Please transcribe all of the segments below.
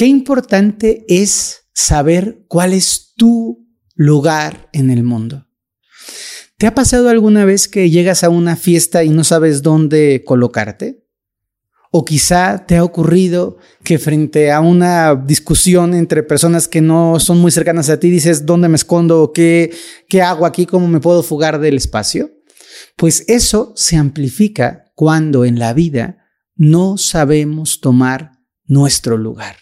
Qué importante es saber cuál es tu lugar en el mundo. ¿Te ha pasado alguna vez que llegas a una fiesta y no sabes dónde colocarte? O quizá te ha ocurrido que frente a una discusión entre personas que no son muy cercanas a ti dices, ¿dónde me escondo? ¿Qué, qué hago aquí? ¿Cómo me puedo fugar del espacio? Pues eso se amplifica cuando en la vida no sabemos tomar nuestro lugar.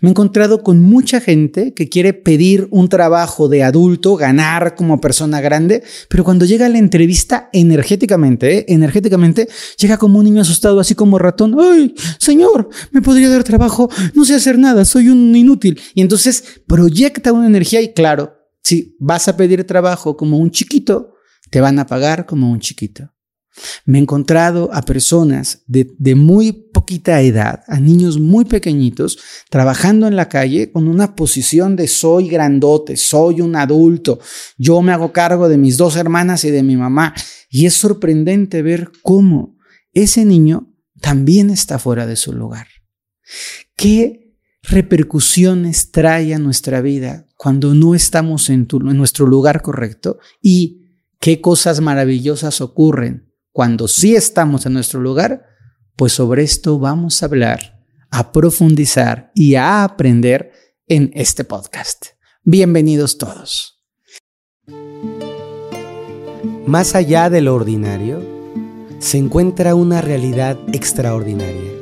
Me he encontrado con mucha gente que quiere pedir un trabajo de adulto, ganar como persona grande, pero cuando llega a la entrevista energéticamente, ¿eh? energéticamente, llega como un niño asustado, así como ratón. ¡Ay, señor! ¿Me podría dar trabajo? No sé hacer nada, soy un inútil. Y entonces proyecta una energía y claro, si vas a pedir trabajo como un chiquito, te van a pagar como un chiquito. Me he encontrado a personas de, muy poquita edad, a niños muy pequeñitos, trabajando en la calle con una posición de soy grandote, soy un adulto, yo me hago cargo de mis dos hermanas y de mi mamá. Y es sorprendente ver cómo ese niño también está fuera de su lugar. ¿Qué repercusiones trae a nuestra vida cuando no estamos en, en nuestro lugar correcto? Y qué cosas maravillosas ocurren cuando sí estamos en nuestro lugar, pues sobre esto vamos a hablar, a profundizar y a aprender en este podcast. Bienvenidos todos. Más allá de lo ordinario, se encuentra una realidad extraordinaria.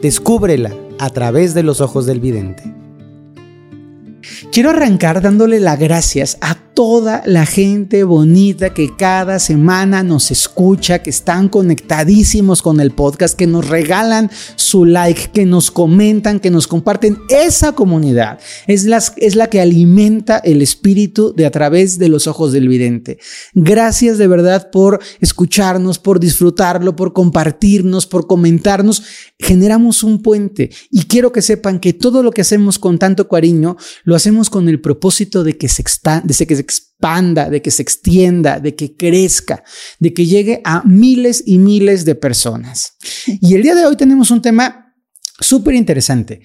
Descúbrela a través de los ojos del vidente. Quiero arrancar dándole las gracias a toda la gente bonita que cada semana nos escucha, que están conectadísimos con el podcast, que nos regalan su like, que nos comentan, que nos comparten. Esa comunidad es la, es la que alimenta el espíritu de a través de los ojos del vidente. Gracias de verdad por escucharnos, por disfrutarlo, por compartirnos, por comentarnos. Generamos un puente y quiero que sepan que todo lo que hacemos con tanto cariño lo hacemos con el propósito de que se, de que se expanda, de que se extienda, de que crezca, de que llegue a miles y miles de personas. Y el día de hoy tenemos un tema súper interesante,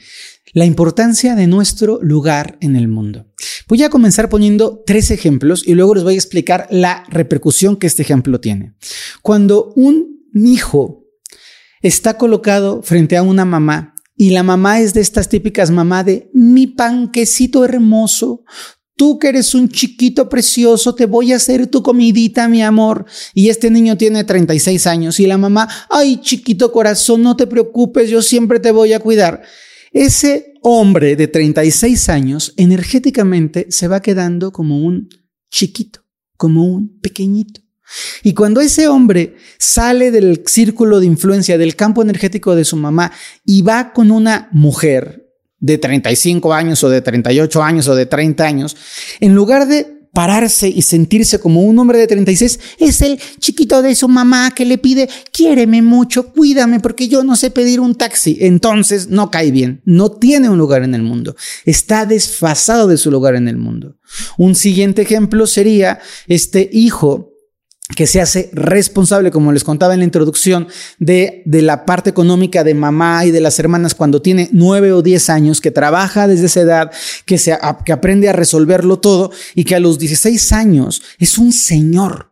la importancia de nuestro lugar en el mundo. Voy a comenzar poniendo tres ejemplos y luego les voy a explicar la repercusión que este ejemplo tiene. Cuando un hijo está colocado frente a una mamá y la mamá es de estas típicas mamá de mi panquecito hermoso, Tú que eres un chiquito precioso, te voy a hacer tu comidita, mi amor. Y este niño tiene 36 años y la mamá, ay, chiquito corazón, no te preocupes, yo siempre te voy a cuidar. Ese hombre de 36 años energéticamente se va quedando como un chiquito, como un pequeñito. Y cuando ese hombre sale del círculo de influencia, del campo energético de su mamá y va con una mujer, de 35 años o de 38 años o de 30 años, en lugar de pararse y sentirse como un hombre de 36, es el chiquito de su mamá que le pide, quiéreme mucho, cuídame porque yo no sé pedir un taxi. Entonces no cae bien, no tiene un lugar en el mundo, está desfasado de su lugar en el mundo. Un siguiente ejemplo sería este hijo que se hace responsable, como les contaba en la introducción, de, de, la parte económica de mamá y de las hermanas cuando tiene nueve o diez años, que trabaja desde esa edad, que, se, que aprende a resolverlo todo y que a los 16 años es un señor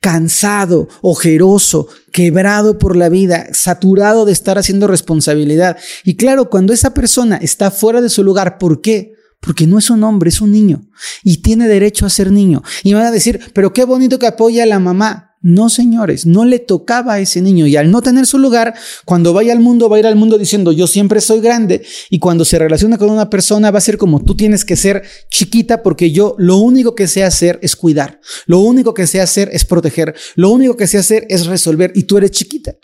cansado, ojeroso, quebrado por la vida, saturado de estar haciendo responsabilidad. Y claro, cuando esa persona está fuera de su lugar, ¿por qué? Porque no es un hombre, es un niño. Y tiene derecho a ser niño. Y van a decir, pero qué bonito que apoya a la mamá. No, señores, no le tocaba a ese niño. Y al no tener su lugar, cuando vaya al mundo, va a ir al mundo diciendo, yo siempre soy grande. Y cuando se relaciona con una persona, va a ser como, tú tienes que ser chiquita porque yo lo único que sé hacer es cuidar. Lo único que sé hacer es proteger. Lo único que sé hacer es resolver. Y tú eres chiquita.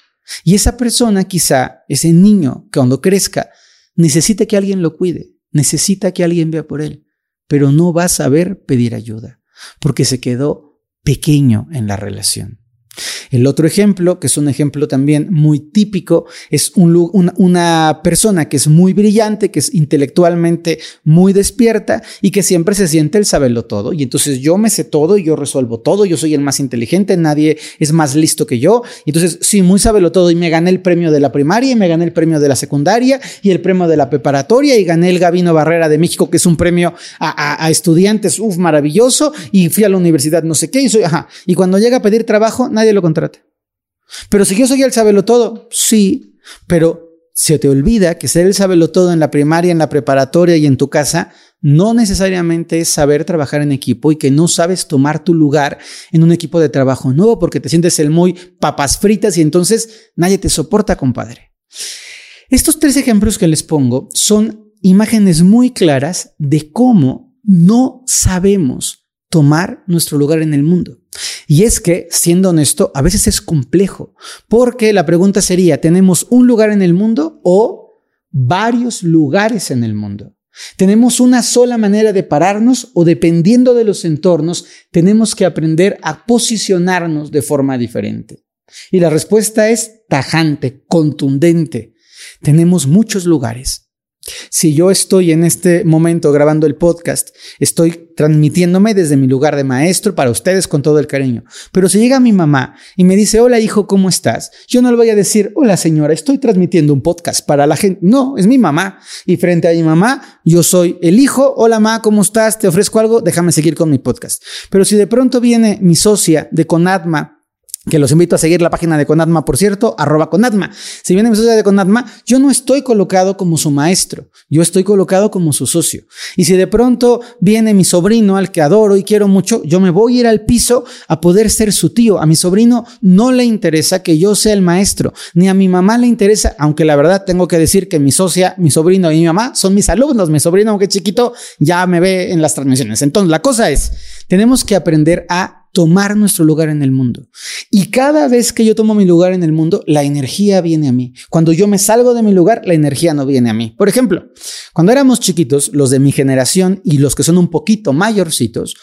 Y esa persona, quizá, ese niño, cuando crezca, necesite que alguien lo cuide necesita que alguien vea por él, pero no va a saber pedir ayuda, porque se quedó pequeño en la relación. El otro ejemplo, que es un ejemplo también muy típico, es una persona que es muy brillante, que es intelectualmente muy despierta y que siempre se siente el saberlo todo. Y entonces yo me sé todo y yo resuelvo todo, yo soy el más inteligente, nadie es más listo que yo. Y entonces, sí, muy sabelo todo y me gané el premio de la primaria y me gané el premio de la secundaria y el premio de la preparatoria y gané el Gabino Barrera de México, que es un premio a, estudiantes, uff, maravilloso. Y fui a la universidad, no sé qué, y soy, ajá. Y cuando llega a pedir trabajo, nadie lo contrata. Pero si yo soy el sabelo todo, sí, pero se te olvida que ser el sabelo todo en la primaria, en la preparatoria y en tu casa no necesariamente es saber trabajar en equipo y que no sabes tomar tu lugar en un equipo de trabajo nuevo porque te sientes el muy papas fritas y entonces nadie te soporta, compadre. Estos tres ejemplos que les pongo son imágenes muy claras de cómo no sabemos tomar nuestro lugar en el mundo. Y es que, siendo honesto, a veces es complejo, porque la pregunta sería, ¿tenemos un lugar en el mundo o varios lugares en el mundo? ¿Tenemos una sola manera de pararnos o dependiendo de los entornos, tenemos que aprender a posicionarnos de forma diferente? Y la respuesta es tajante, contundente. Tenemos muchos lugares. Si yo estoy en este momento grabando el podcast, estoy transmitiéndome desde mi lugar de maestro para ustedes con todo el cariño. Pero si llega mi mamá y me dice, hola hijo, ¿cómo estás? Yo no le voy a decir, hola señora, estoy transmitiendo un podcast para la gente. No, es mi mamá. Y frente a mi mamá, yo soy el hijo, hola mamá, ¿cómo estás? ¿Te ofrezco algo? Déjame seguir con mi podcast. Pero si de pronto viene mi socia de Conadma, que los invito a seguir la página de Conatma, por cierto, arroba Conatma. Si viene mi socio de Conatma, yo no estoy colocado como su maestro, yo estoy colocado como su socio. Y si de pronto viene mi sobrino al que adoro y quiero mucho, yo me voy a ir al piso a poder ser su tío. A mi sobrino no le interesa que yo sea el maestro, ni a mi mamá le interesa, aunque la verdad tengo que decir que mi socia, mi sobrino y mi mamá son mis alumnos. Mi sobrino, aunque chiquito, ya me ve en las transmisiones. Entonces, la cosa es, tenemos que aprender a tomar nuestro lugar en el mundo. Y cada vez que yo tomo mi lugar en el mundo, la energía viene a mí. Cuando yo me salgo de mi lugar, la energía no viene a mí. Por ejemplo, cuando éramos chiquitos, los de mi generación y los que son un poquito mayorcitos,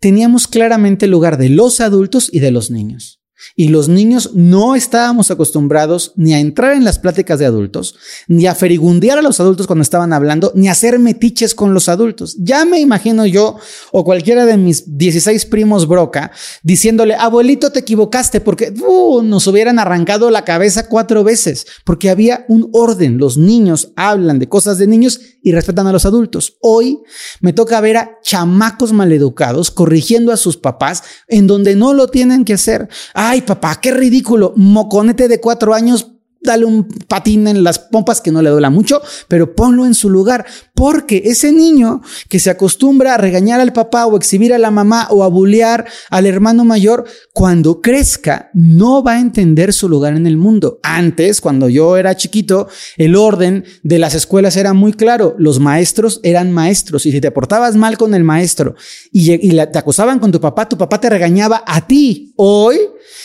teníamos claramente el lugar de los adultos y de los niños. Y los niños no estábamos acostumbrados ni a entrar en las pláticas de adultos, ni a ferigundear a los adultos cuando estaban hablando, ni a hacer metiches con los adultos. Ya me imagino yo o cualquiera de mis 16 primos broca diciéndole, abuelito, te equivocaste porque uh, nos hubieran arrancado la cabeza cuatro veces, porque había un orden. Los niños hablan de cosas de niños y respetan a los adultos. Hoy me toca ver a chamacos maleducados corrigiendo a sus papás en donde no lo tienen que hacer. Ay, papá, qué ridículo. Moconete de cuatro años dale un patín en las pompas que no le duela mucho, pero ponlo en su lugar, porque ese niño que se acostumbra a regañar al papá o exhibir a la mamá o a bullear al hermano mayor, cuando crezca no va a entender su lugar en el mundo. Antes, cuando yo era chiquito, el orden de las escuelas era muy claro, los maestros eran maestros y si te portabas mal con el maestro y, te acosaban con tu papá, tu papá te regañaba a ti. Hoy,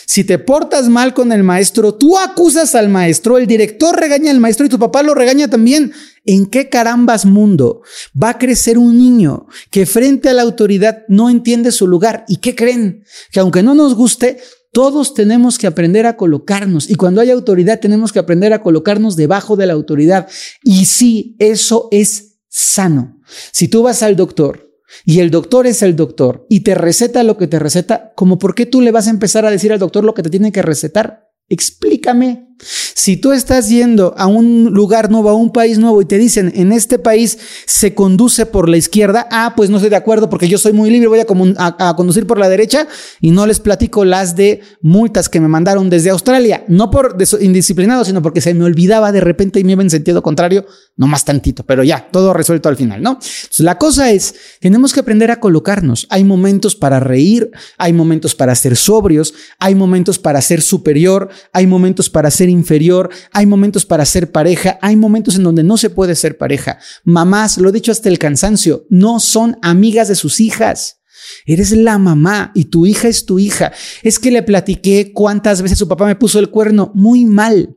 si te portas mal con el maestro, tú acusas al maestro el director regaña al maestro y tu papá lo regaña también. ¿En qué carambas mundo va a crecer un niño que frente a la autoridad no entiende su lugar? ¿Y qué creen? Que aunque no nos guste, todos tenemos que aprender a colocarnos y cuando hay autoridad tenemos que aprender a colocarnos debajo de la autoridad. Y sí, eso es sano. Si tú vas al doctor y el doctor es el doctor y te receta lo que te receta, ¿como por qué tú le vas a empezar a decir al doctor lo que te tiene que recetar? Explícame. Si tú estás yendo a un lugar nuevo, a un país nuevo y te dicen, en este país se conduce por la izquierda, ah, pues no estoy de acuerdo porque yo soy muy libre, voy a, conducir por la derecha y no les platico las de multas que me mandaron desde Australia, no por indisciplinado, sino porque se me olvidaba de repente y me iba en sentido contrario, no más tantito, pero ya, todo resuelto al final, ¿no? la cosa es, tenemos que aprender a colocarnos. Hay momentos para reír, hay momentos para ser sobrios, hay momentos para ser superior, hay momentos para ser inferior, hay momentos para ser pareja, hay momentos en donde no se puede ser pareja. Mamás, lo he dicho hasta el cansancio, no son amigas de sus hijas. Eres la mamá y tu hija es tu hija. Es que le platiqué cuántas veces su papá me puso el cuerno muy mal.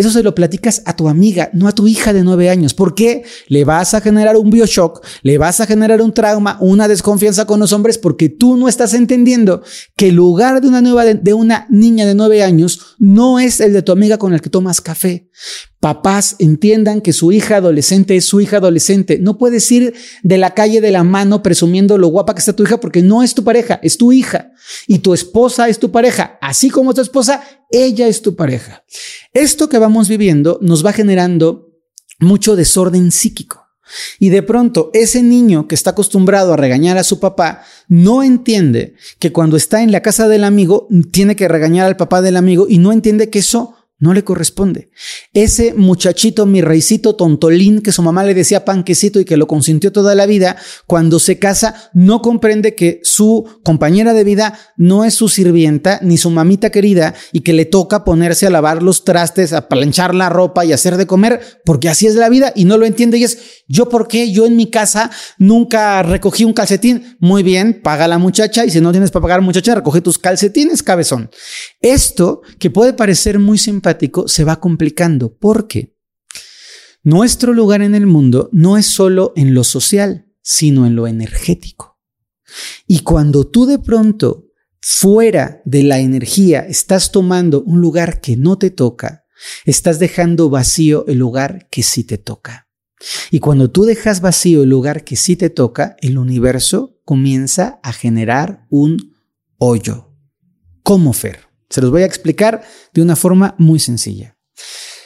Eso se lo platicas a tu amiga, no a tu hija de nueve años. ¿Por qué? Le vas a generar un bioshock, le vas a generar un trauma, una desconfianza con los hombres, porque tú no estás entendiendo que el lugar de una, nueva, de una niña de nueve años no es el de tu amiga con el que tomas café. Papás entiendan que su hija adolescente es su hija adolescente. No puedes ir de la calle de la mano presumiendo lo guapa que está tu hija porque no es tu pareja, es tu hija. Y tu esposa es tu pareja. Así como tu esposa, ella es tu pareja. Esto que vamos viviendo nos va generando mucho desorden psíquico. Y de pronto ese niño que está acostumbrado a regañar a su papá no entiende que cuando está en la casa del amigo tiene que regañar al papá del amigo y no entiende que eso no le corresponde. Ese muchachito, mi reicito tontolín, que su mamá le decía panquecito y que lo consintió toda la vida, cuando se casa, no comprende que su compañera de vida no es su sirvienta ni su mamita querida y que le toca ponerse a lavar los trastes, a planchar la ropa y hacer de comer, porque así es la vida y no lo entiende. Y es, ¿yo por qué? Yo en mi casa nunca recogí un calcetín. Muy bien, paga la muchacha y si no tienes para pagar muchacha, recoge tus calcetines, cabezón. Esto, que puede parecer muy simpático, se va complicando porque nuestro lugar en el mundo no es solo en lo social, sino en lo energético. Y cuando tú de pronto fuera de la energía estás tomando un lugar que no te toca, estás dejando vacío el lugar que sí te toca. Y cuando tú dejas vacío el lugar que sí te toca, el universo comienza a generar un hoyo. ¿Cómo, Fer? Se los voy a explicar de una forma muy sencilla.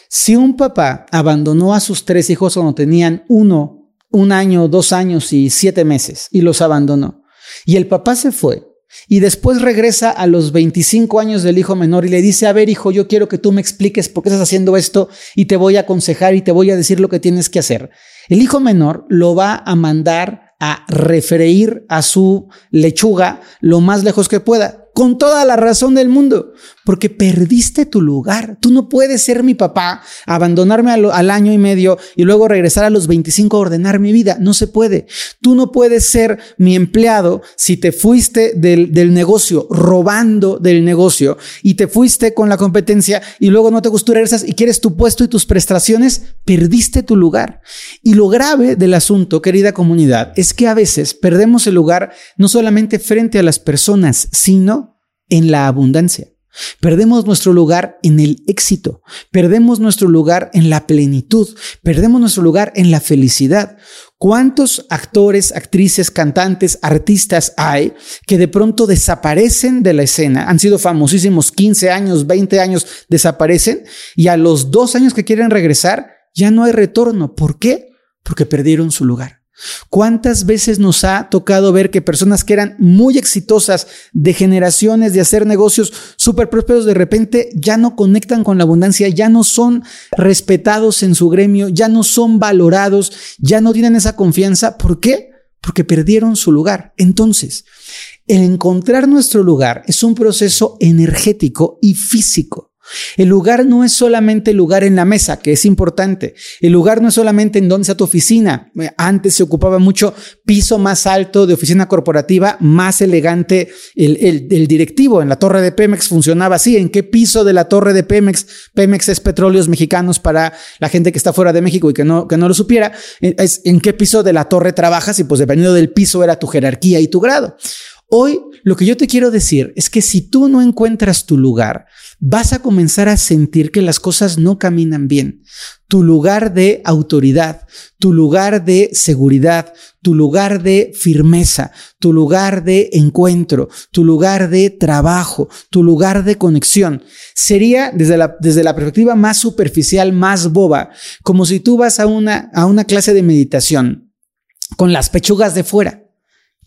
Si un papá abandonó a sus tres hijos cuando tenían uno, un año, dos años y siete meses y los abandonó, y el papá se fue, y después regresa a los 25 años del hijo menor y le dice, a ver hijo, yo quiero que tú me expliques por qué estás haciendo esto y te voy a aconsejar y te voy a decir lo que tienes que hacer. El hijo menor lo va a mandar a refreír a su lechuga lo más lejos que pueda con toda la razón del mundo, porque perdiste tu lugar. Tú no puedes ser mi papá, abandonarme al, año y medio y luego regresar a los 25 a ordenar mi vida. No se puede. Tú no puedes ser mi empleado si te fuiste del, negocio, robando del negocio y te fuiste con la competencia y luego no te gustó regresas y quieres tu puesto y tus prestaciones, perdiste tu lugar. Y lo grave del asunto, querida comunidad, es que a veces perdemos el lugar no solamente frente a las personas, sino en la abundancia. Perdemos nuestro lugar en el éxito, perdemos nuestro lugar en la plenitud, perdemos nuestro lugar en la felicidad. ¿Cuántos actores, actrices, cantantes, artistas hay que de pronto desaparecen de la escena? Han sido famosísimos 15 años, 20 años, desaparecen y a los dos años que quieren regresar ya no hay retorno. ¿Por qué? Porque perdieron su lugar. ¿Cuántas veces nos ha tocado ver que personas que eran muy exitosas de generaciones de hacer negocios súper prósperos de repente ya no conectan con la abundancia, ya no son respetados en su gremio, ya no son valorados, ya no tienen esa confianza? ¿Por qué? Porque perdieron su lugar. Entonces, el encontrar nuestro lugar es un proceso energético y físico. El lugar no es solamente el lugar en la mesa, que es importante. El lugar no es solamente en donde está tu oficina. Antes se ocupaba mucho piso más alto de oficina corporativa, más elegante el, directivo. En la torre de Pemex funcionaba así. ¿En qué piso de la torre de Pemex? Pemex es petróleos mexicanos para la gente que está fuera de México y que no, que no lo supiera. Es en qué piso de la torre trabajas y pues dependiendo del piso era tu jerarquía y tu grado. Hoy lo que yo te quiero decir es que si tú no encuentras tu lugar, vas a comenzar a sentir que las cosas no caminan bien. Tu lugar de autoridad, tu lugar de seguridad, tu lugar de firmeza, tu lugar de encuentro, tu lugar de trabajo, tu lugar de conexión. Sería desde la, desde la perspectiva más superficial, más boba, como si tú vas a una, a una clase de meditación con las pechugas de fuera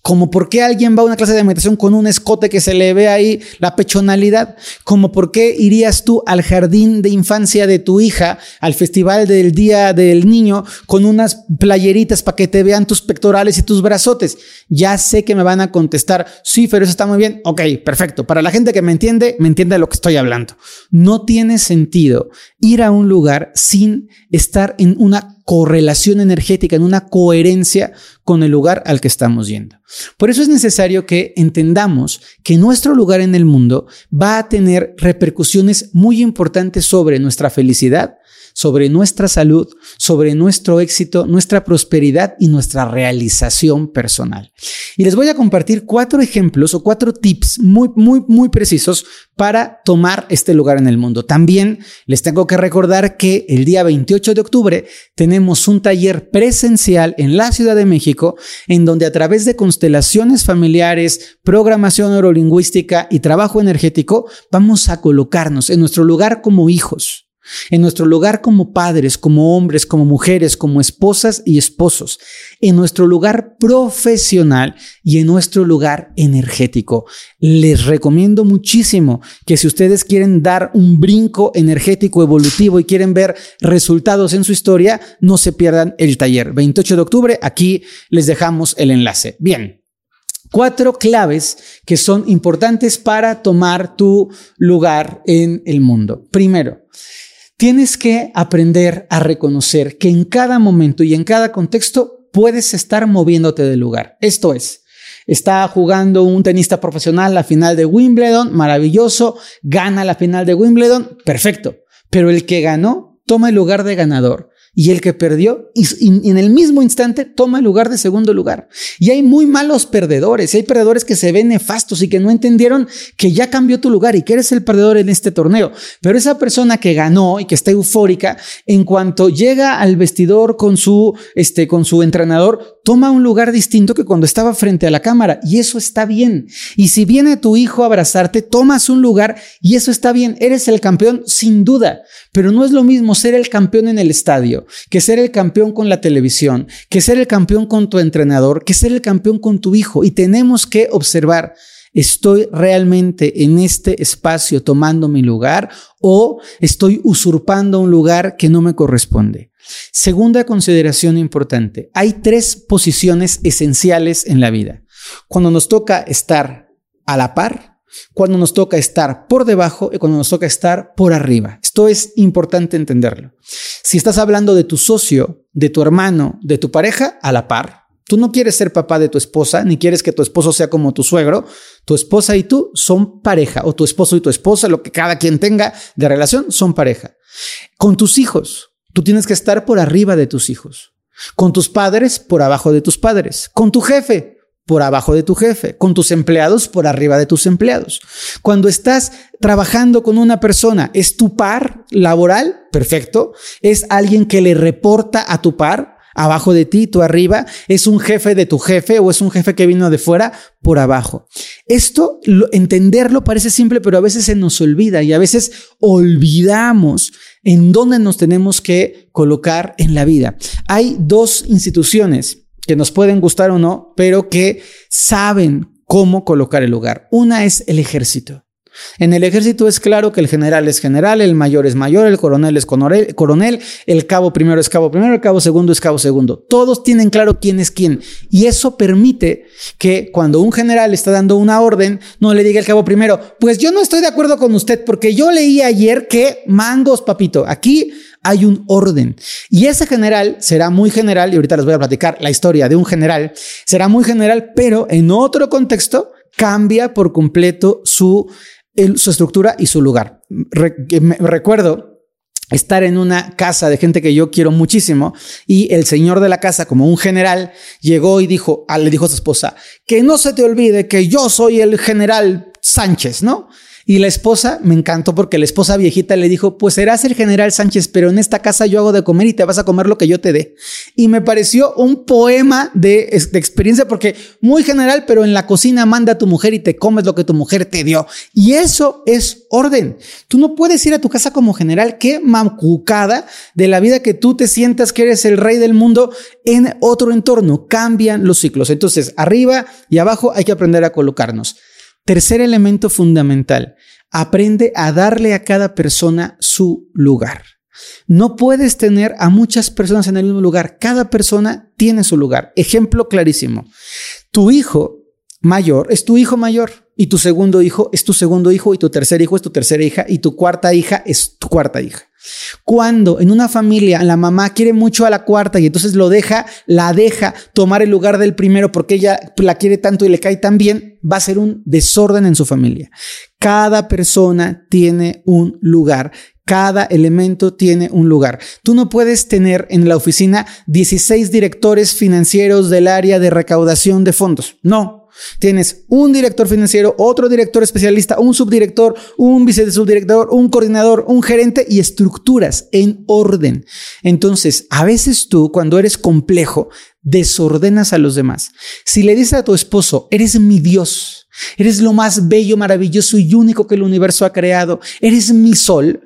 como por qué alguien va a una clase de meditación con un escote que se le ve ahí la pechonalidad, como por qué irías tú al jardín de infancia de tu hija, al festival del Día del Niño, con unas playeritas para que te vean tus pectorales y tus brazotes. Ya sé que me van a contestar, sí, pero eso está muy bien. Ok, perfecto. Para la gente que me entiende, me entiende de lo que estoy hablando. No tiene sentido ir a un lugar sin estar en una correlación energética, en una coherencia con el lugar al que estamos yendo. Por eso es necesario que entendamos que nuestro lugar en el mundo va a tener repercusiones muy importantes sobre nuestra felicidad, sobre nuestra salud, sobre nuestro éxito, nuestra prosperidad y nuestra realización personal. Y les voy a compartir cuatro ejemplos o cuatro tips muy, muy, muy precisos para tomar este lugar en el mundo. También les tengo que recordar que el día 28 de octubre tenemos un taller presencial en la Ciudad de México en donde a través de constelaciones familiares, programación neurolingüística y trabajo energético vamos a colocarnos en nuestro lugar como hijos en nuestro lugar como padres, como hombres, como mujeres, como esposas y esposos, en nuestro lugar profesional y en nuestro lugar energético. Les recomiendo muchísimo que si ustedes quieren dar un brinco energético evolutivo y quieren ver resultados en su historia, no se pierdan el taller. 28 de octubre, aquí les dejamos el enlace. Bien. Cuatro claves que son importantes para tomar tu lugar en el mundo. Primero, Tienes que aprender a reconocer que en cada momento y en cada contexto puedes estar moviéndote del lugar. Esto es, está jugando un tenista profesional la final de Wimbledon, maravilloso, gana la final de Wimbledon, perfecto. Pero el que ganó toma el lugar de ganador y el que perdió en el mismo instante toma el lugar de segundo lugar. Y hay muy malos perdedores, hay perdedores que se ven nefastos y que no entendieron que ya cambió tu lugar y que eres el perdedor en este torneo. Pero esa persona que ganó y que está eufórica, en cuanto llega al vestidor con su, este, con su entrenador, toma un lugar distinto que cuando estaba frente a la cámara y eso está bien. Y si viene tu hijo a abrazarte, tomas un lugar y eso está bien. Eres el campeón sin duda, pero no es lo mismo ser el campeón en el estadio que ser el campeón con la televisión, que ser el campeón con tu entrenador, que ser el campeón con tu hijo. Y tenemos que observar, ¿estoy realmente en este espacio tomando mi lugar o estoy usurpando un lugar que no me corresponde? Segunda consideración importante, hay tres posiciones esenciales en la vida. Cuando nos toca estar a la par, cuando nos toca estar por debajo y cuando nos toca estar por arriba. Esto es importante entenderlo. Si estás hablando de tu socio, de tu hermano, de tu pareja, a la par. Tú no quieres ser papá de tu esposa, ni quieres que tu esposo sea como tu suegro. Tu esposa y tú son pareja, o tu esposo y tu esposa, lo que cada quien tenga de relación, son pareja. Con tus hijos, tú tienes que estar por arriba de tus hijos. Con tus padres, por abajo de tus padres. Con tu jefe, por abajo de tu jefe, con tus empleados por arriba de tus empleados. Cuando estás trabajando con una persona, ¿es tu par laboral? Perfecto. ¿Es alguien que le reporta a tu par? Abajo de ti, tú arriba, es un jefe de tu jefe o es un jefe que vino de fuera por abajo. Esto, entenderlo parece simple, pero a veces se nos olvida y a veces olvidamos en dónde nos tenemos que colocar en la vida. Hay dos instituciones que nos pueden gustar o no, pero que saben cómo colocar el lugar. Una es el ejército. En el ejército es claro que el general es general, el mayor es mayor, el coronel es coronel, el cabo primero es cabo primero, el cabo segundo es cabo segundo. Todos tienen claro quién es quién. Y eso permite que cuando un general está dando una orden, no le diga el cabo primero, pues yo no estoy de acuerdo con usted porque yo leí ayer que mangos, papito, aquí hay un orden. Y ese general será muy general, y ahorita les voy a platicar la historia de un general, será muy general, pero en otro contexto cambia por completo su, su estructura y su lugar. recuerdo estar en una casa de gente que yo quiero muchísimo y el señor de la casa como un general llegó y dijo, ah, le dijo a su esposa, que no se te olvide que yo soy el general Sánchez, ¿no? Y la esposa me encantó porque la esposa viejita le dijo, pues serás el general Sánchez, pero en esta casa yo hago de comer y te vas a comer lo que yo te dé. Y me pareció un poema de, experiencia porque muy general, pero en la cocina manda a tu mujer y te comes lo que tu mujer te dio. Y eso es orden. Tú no puedes ir a tu casa como general, qué macucada de la vida que tú te sientas que eres el rey del mundo en otro entorno. Cambian los ciclos. Entonces, arriba y abajo hay que aprender a colocarnos. Tercer elemento fundamental, aprende a darle a cada persona su lugar. No puedes tener a muchas personas en el mismo lugar. Cada persona tiene su lugar. Ejemplo clarísimo. Tu hijo mayor es tu hijo mayor y tu segundo hijo es tu segundo hijo y tu tercer hijo es tu tercera hija y tu cuarta hija es tu cuarta hija. Cuando en una familia la mamá quiere mucho a la cuarta y entonces lo deja, la deja tomar el lugar del primero porque ella la quiere tanto y le cae tan bien, va a ser un desorden en su familia. Cada persona tiene un lugar. Cada elemento tiene un lugar. Tú no puedes tener en la oficina 16 directores financieros del área de recaudación de fondos. No, Tienes un director financiero, otro director especialista, un subdirector, un vicesubdirector, un coordinador, un gerente y estructuras en orden. Entonces, a veces tú, cuando eres complejo, desordenas a los demás. Si le dices a tu esposo, eres mi Dios, eres lo más bello, maravilloso y único que el universo ha creado, eres mi sol,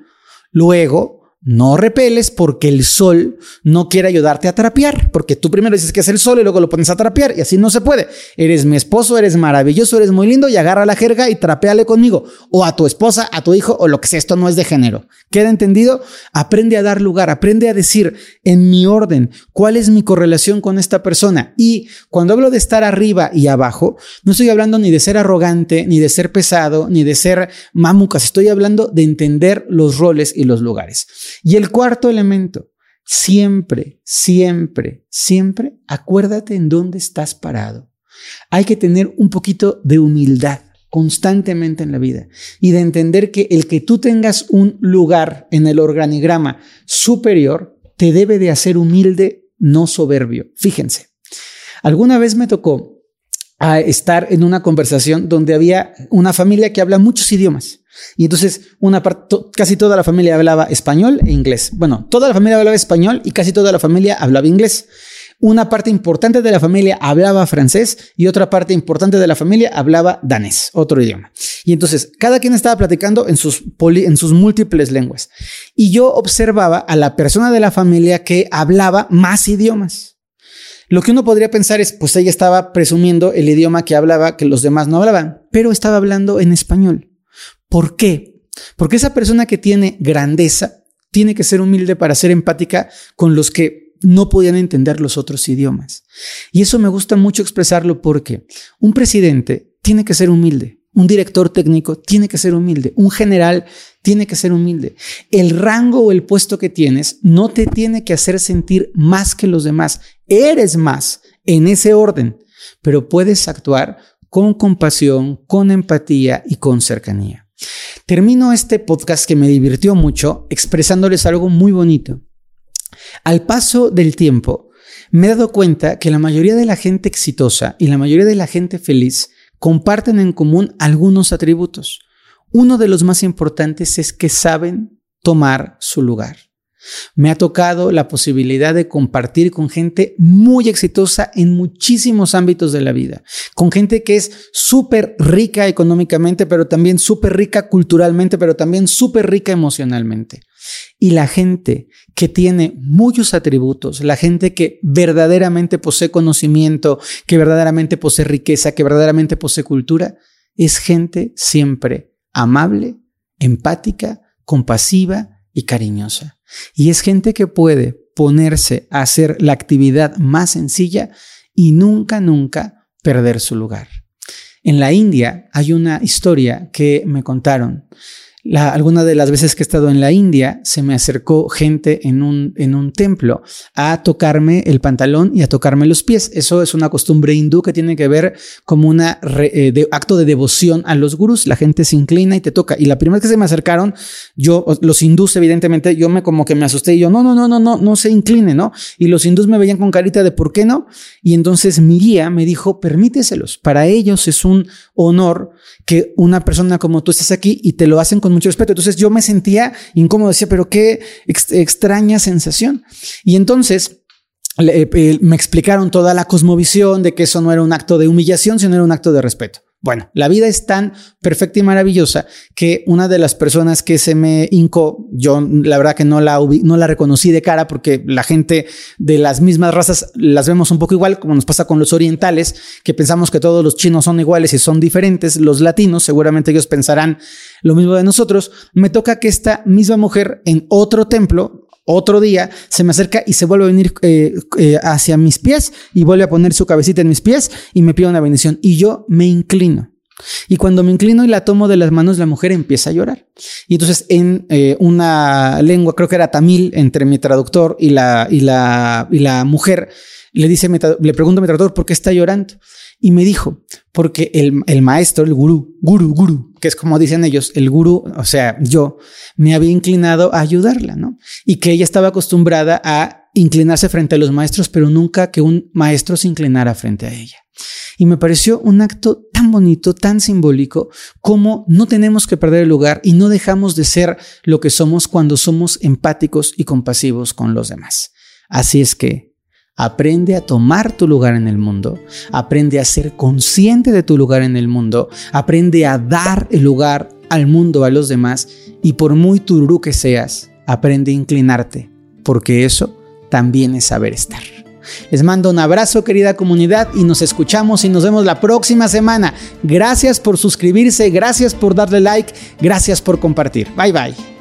luego no repeles porque el sol no quiere ayudarte a trapear, porque tú primero dices que es el sol y luego lo pones a trapear y así no se puede. Eres mi esposo, eres maravilloso, eres muy lindo y agarra la jerga y trapeale conmigo. O a tu esposa, a tu hijo o lo que sea. Esto no es de género. ¿Queda entendido? Aprende a dar lugar, aprende a decir en mi orden cuál es mi correlación con esta persona. Y cuando hablo de estar arriba y abajo, no estoy hablando ni de ser arrogante, ni de ser pesado, ni de ser mamucas. Estoy hablando de entender los roles y los lugares. Y el cuarto elemento, siempre, siempre, siempre, acuérdate en dónde estás parado. Hay que tener un poquito de humildad constantemente en la vida y de entender que el que tú tengas un lugar en el organigrama superior te debe de hacer humilde, no soberbio. Fíjense, alguna vez me tocó a estar en una conversación donde había una familia que habla muchos idiomas. Y entonces una parte, casi toda la familia hablaba español e inglés. Bueno, toda la familia hablaba español y casi toda la familia hablaba inglés. Una parte importante de la familia hablaba francés y otra parte importante de la familia hablaba danés, otro idioma. Y entonces cada quien estaba platicando en sus, en sus múltiples lenguas. Y yo observaba a la persona de la familia que hablaba más idiomas. Lo que uno podría pensar es, pues ella estaba presumiendo el idioma que hablaba que los demás no hablaban, pero estaba hablando en español. ¿Por qué? Porque esa persona que tiene grandeza tiene que ser humilde para ser empática con los que no podían entender los otros idiomas. Y eso me gusta mucho expresarlo porque un presidente tiene que ser humilde, un director técnico tiene que ser humilde, un general tiene que ser humilde. El rango o el puesto que tienes no te tiene que hacer sentir más que los demás. Eres más en ese orden, pero puedes actuar con compasión, con empatía y con cercanía. Termino este podcast que me divirtió mucho expresándoles algo muy bonito. Al paso del tiempo, me he dado cuenta que la mayoría de la gente exitosa y la mayoría de la gente feliz comparten en común algunos atributos. Uno de los más importantes es que saben tomar su lugar. Me ha tocado la posibilidad de compartir con gente muy exitosa en muchísimos ámbitos de la vida, con gente que es súper rica económicamente, pero también súper rica culturalmente, pero también súper rica emocionalmente. Y la gente que tiene muchos atributos, la gente que verdaderamente posee conocimiento, que verdaderamente posee riqueza, que verdaderamente posee cultura, es gente siempre amable, empática, compasiva y cariñosa. Y es gente que puede ponerse a hacer la actividad más sencilla y nunca, nunca perder su lugar. En la India hay una historia que me contaron alguna de las veces que he estado en la India, se me acercó gente en un, en un templo a tocarme el pantalón y a tocarme los pies. Eso es una costumbre hindú que tiene que ver como un eh, acto de devoción a los gurús. La gente se inclina y te toca. Y la primera vez que se me acercaron, yo, los hindús, evidentemente, yo me como que me asusté y yo, no, no, no, no, no, no se incline, ¿no? Y los hindús me veían con carita de por qué no. Y entonces mi guía me dijo, permíteselos. Para ellos es un honor que una persona como tú estés aquí y te lo hacen con mucho respeto. Entonces yo me sentía incómodo, decía, pero qué extraña sensación. Y entonces eh, me explicaron toda la cosmovisión de que eso no era un acto de humillación, sino era un acto de respeto. Bueno, la vida es tan perfecta y maravillosa que una de las personas que se me hincó, yo la verdad que no la, no la reconocí de cara porque la gente de las mismas razas las vemos un poco igual, como nos pasa con los orientales, que pensamos que todos los chinos son iguales y son diferentes, los latinos seguramente ellos pensarán lo mismo de nosotros. Me toca que esta misma mujer en otro templo Otro día se me acerca y se vuelve a venir eh, eh, hacia mis pies y vuelve a poner su cabecita en mis pies y me pide una bendición. Y yo me inclino. Y cuando me inclino y la tomo de las manos, la mujer empieza a llorar. Y entonces en eh, una lengua, creo que era tamil, entre mi traductor y la, y la, y la mujer, le, dice, le pregunto a mi traductor por qué está llorando. Y me dijo, porque el, el, maestro, el gurú, gurú, gurú, que es como dicen ellos, el gurú, o sea, yo, me había inclinado a ayudarla, ¿no? Y que ella estaba acostumbrada a inclinarse frente a los maestros, pero nunca que un maestro se inclinara frente a ella. Y me pareció un acto tan bonito, tan simbólico, como no tenemos que perder el lugar y no dejamos de ser lo que somos cuando somos empáticos y compasivos con los demás. Así es que aprende a tomar tu lugar en el mundo, aprende a ser consciente de tu lugar en el mundo, aprende a dar el lugar al mundo, a los demás, y por muy tururú que seas, aprende a inclinarte, porque eso también es saber estar. Les mando un abrazo querida comunidad y nos escuchamos y nos vemos la próxima semana. Gracias por suscribirse, gracias por darle like, gracias por compartir. Bye bye.